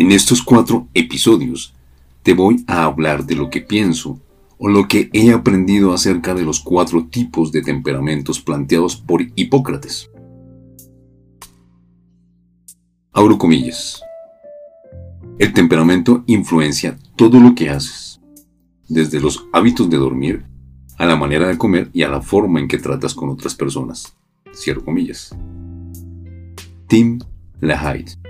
En estos cuatro episodios te voy a hablar de lo que pienso o lo que he aprendido acerca de los cuatro tipos de temperamentos planteados por Hipócrates. Abro comillas. El temperamento influencia todo lo que haces, desde los hábitos de dormir, a la manera de comer y a la forma en que tratas con otras personas. Cierro comillas. Tim LaHaye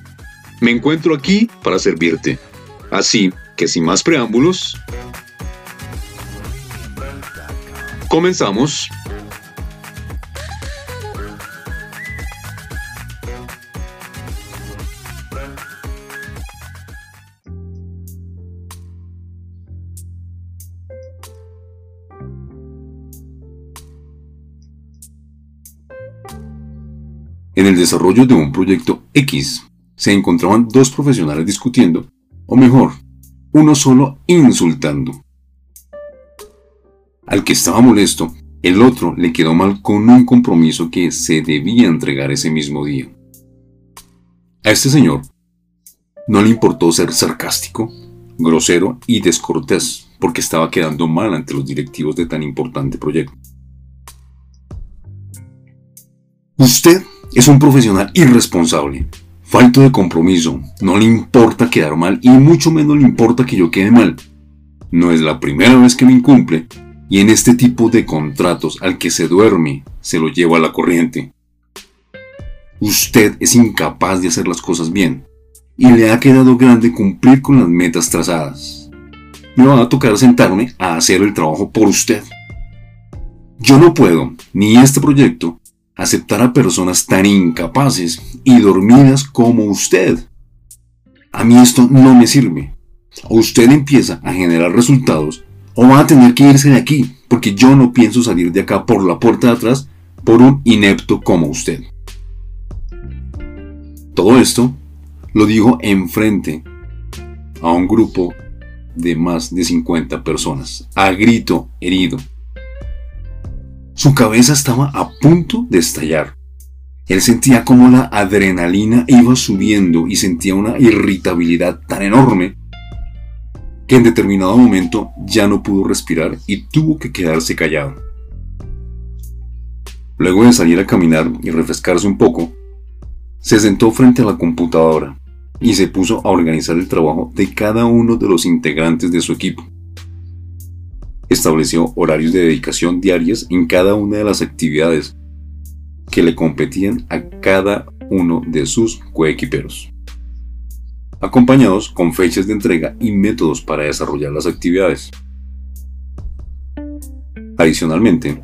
Me encuentro aquí para servirte. Así que sin más preámbulos, comenzamos. En el desarrollo de un proyecto X, se encontraban dos profesionales discutiendo, o mejor, uno solo insultando. Al que estaba molesto, el otro le quedó mal con un compromiso que se debía entregar ese mismo día. A este señor no le importó ser sarcástico, grosero y descortés porque estaba quedando mal ante los directivos de tan importante proyecto. Usted es un profesional irresponsable falto de compromiso, no le importa quedar mal y mucho menos le importa que yo quede mal. No es la primera vez que me incumple y en este tipo de contratos al que se duerme se lo lleva a la corriente. Usted es incapaz de hacer las cosas bien y le ha quedado grande cumplir con las metas trazadas. Me va a tocar sentarme a hacer el trabajo por usted. Yo no puedo, ni este proyecto, aceptar a personas tan incapaces y dormidas como usted. A mí esto no me sirve. Usted empieza a generar resultados o va a tener que irse de aquí, porque yo no pienso salir de acá por la puerta de atrás por un inepto como usted. Todo esto lo dijo enfrente a un grupo de más de 50 personas, a grito herido, su cabeza estaba a punto de estallar. Él sentía como la adrenalina iba subiendo y sentía una irritabilidad tan enorme que en determinado momento ya no pudo respirar y tuvo que quedarse callado. Luego de salir a caminar y refrescarse un poco, se sentó frente a la computadora y se puso a organizar el trabajo de cada uno de los integrantes de su equipo estableció horarios de dedicación diarias en cada una de las actividades que le competían a cada uno de sus coequiperos, acompañados con fechas de entrega y métodos para desarrollar las actividades. Adicionalmente,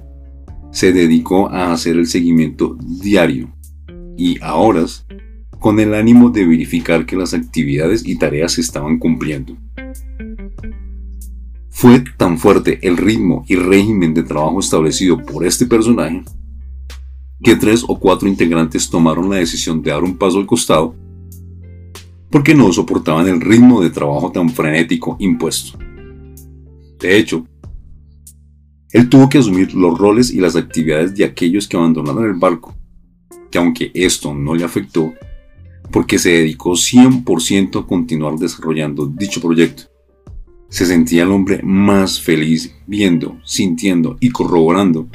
se dedicó a hacer el seguimiento diario y a horas con el ánimo de verificar que las actividades y tareas se estaban cumpliendo. Fue tan fuerte el ritmo y régimen de trabajo establecido por este personaje que tres o cuatro integrantes tomaron la decisión de dar un paso al costado porque no soportaban el ritmo de trabajo tan frenético impuesto. De hecho, él tuvo que asumir los roles y las actividades de aquellos que abandonaron el barco, que aunque esto no le afectó, porque se dedicó 100% a continuar desarrollando dicho proyecto se sentía el hombre más feliz viendo, sintiendo y corroborando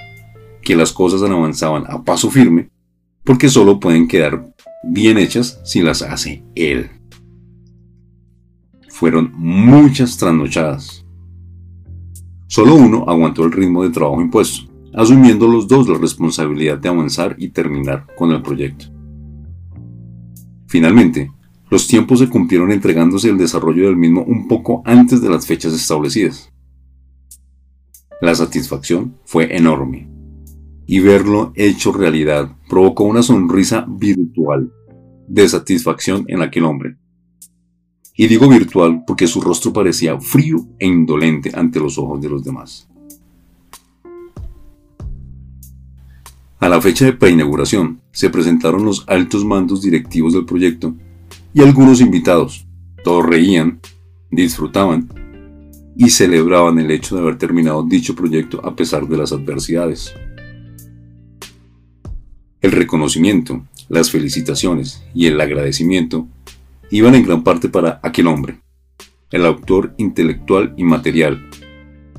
que las cosas avanzaban a paso firme, porque solo pueden quedar bien hechas si las hace él. Fueron muchas trasnochadas. Solo uno aguantó el ritmo de trabajo impuesto, asumiendo los dos la responsabilidad de avanzar y terminar con el proyecto. Finalmente, los tiempos se cumplieron entregándose el desarrollo del mismo un poco antes de las fechas establecidas. La satisfacción fue enorme, y verlo hecho realidad provocó una sonrisa virtual de satisfacción en aquel hombre. Y digo virtual porque su rostro parecía frío e indolente ante los ojos de los demás. A la fecha de preinauguración se presentaron los altos mandos directivos del proyecto y algunos invitados. Todos reían, disfrutaban y celebraban el hecho de haber terminado dicho proyecto a pesar de las adversidades. El reconocimiento, las felicitaciones y el agradecimiento iban en gran parte para aquel hombre, el autor intelectual y material,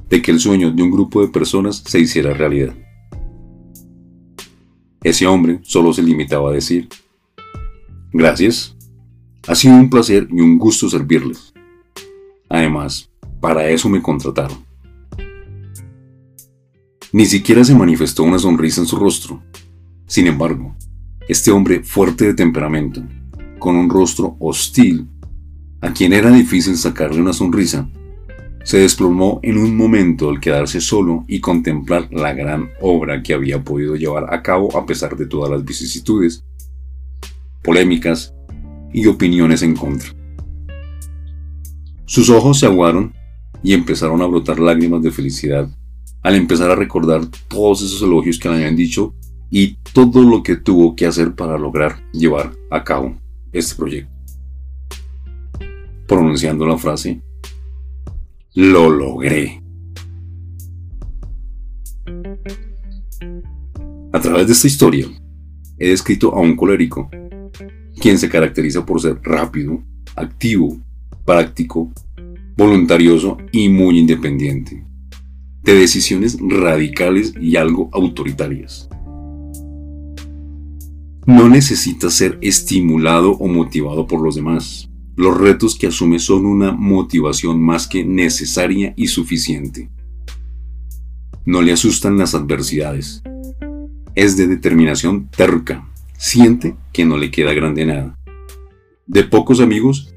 de que el sueño de un grupo de personas se hiciera realidad. Ese hombre solo se limitaba a decir, gracias, ha sido un placer y un gusto servirles. Además, para eso me contrataron. Ni siquiera se manifestó una sonrisa en su rostro. Sin embargo, este hombre fuerte de temperamento, con un rostro hostil, a quien era difícil sacarle una sonrisa, se desplomó en un momento al quedarse solo y contemplar la gran obra que había podido llevar a cabo a pesar de todas las vicisitudes, polémicas y opiniones en contra. Sus ojos se aguaron y empezaron a brotar lágrimas de felicidad al empezar a recordar todos esos elogios que le habían dicho y todo lo que tuvo que hacer para lograr llevar a cabo este proyecto. Pronunciando la frase lo logré. A través de esta historia, he descrito a un colérico, quien se caracteriza por ser rápido, activo, práctico, voluntarioso y muy independiente, de decisiones radicales y algo autoritarias. No necesita ser estimulado o motivado por los demás. Los retos que asume son una motivación más que necesaria y suficiente. No le asustan las adversidades. Es de determinación terca. Siente que no le queda grande nada. De pocos amigos,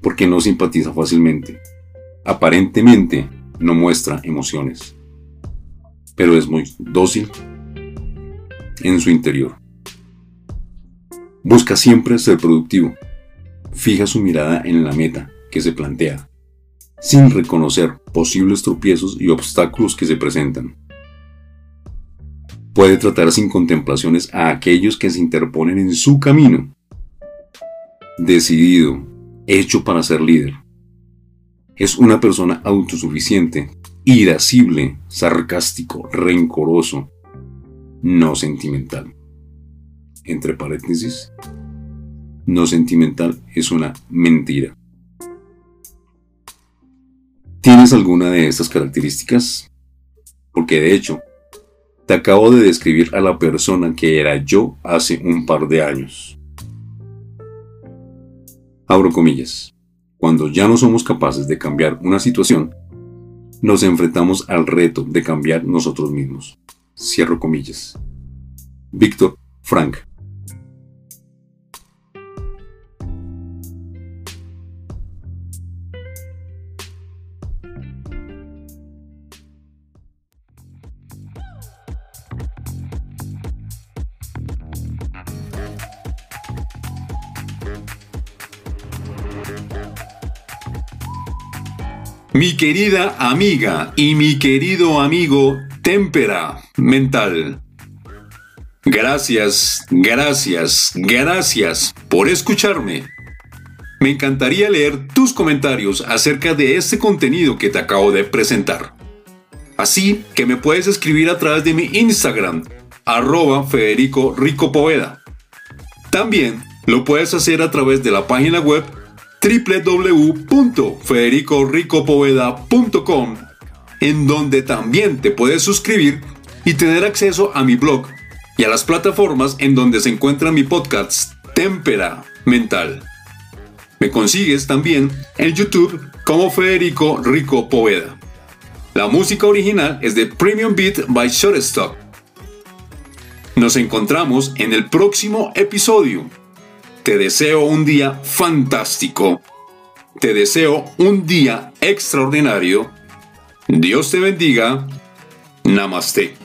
porque no simpatiza fácilmente. Aparentemente no muestra emociones. Pero es muy dócil en su interior. Busca siempre ser productivo fija su mirada en la meta que se plantea, sin reconocer posibles tropiezos y obstáculos que se presentan. Puede tratar sin contemplaciones a aquellos que se interponen en su camino. Decidido, hecho para ser líder. Es una persona autosuficiente, irascible, sarcástico, rencoroso, no sentimental. Entre paréntesis, no sentimental es una mentira. ¿Tienes alguna de estas características? Porque de hecho, te acabo de describir a la persona que era yo hace un par de años. Abro comillas. Cuando ya no somos capaces de cambiar una situación, nos enfrentamos al reto de cambiar nosotros mismos. Cierro comillas. Víctor Frank. Mi querida amiga y mi querido amigo Témpera Mental. Gracias, gracias, gracias por escucharme. Me encantaría leer tus comentarios acerca de este contenido que te acabo de presentar. Así que me puedes escribir a través de mi Instagram, arroba Federico Rico. También lo puedes hacer a través de la página web www.federicoricopoveda.com, en donde también te puedes suscribir y tener acceso a mi blog y a las plataformas en donde se encuentra mi podcast Témpera Mental. Me consigues también en YouTube como Federico Rico Poveda. La música original es de Premium Beat by Shortstock Nos encontramos en el próximo episodio. Te deseo un día fantástico. Te deseo un día extraordinario. Dios te bendiga. Namaste.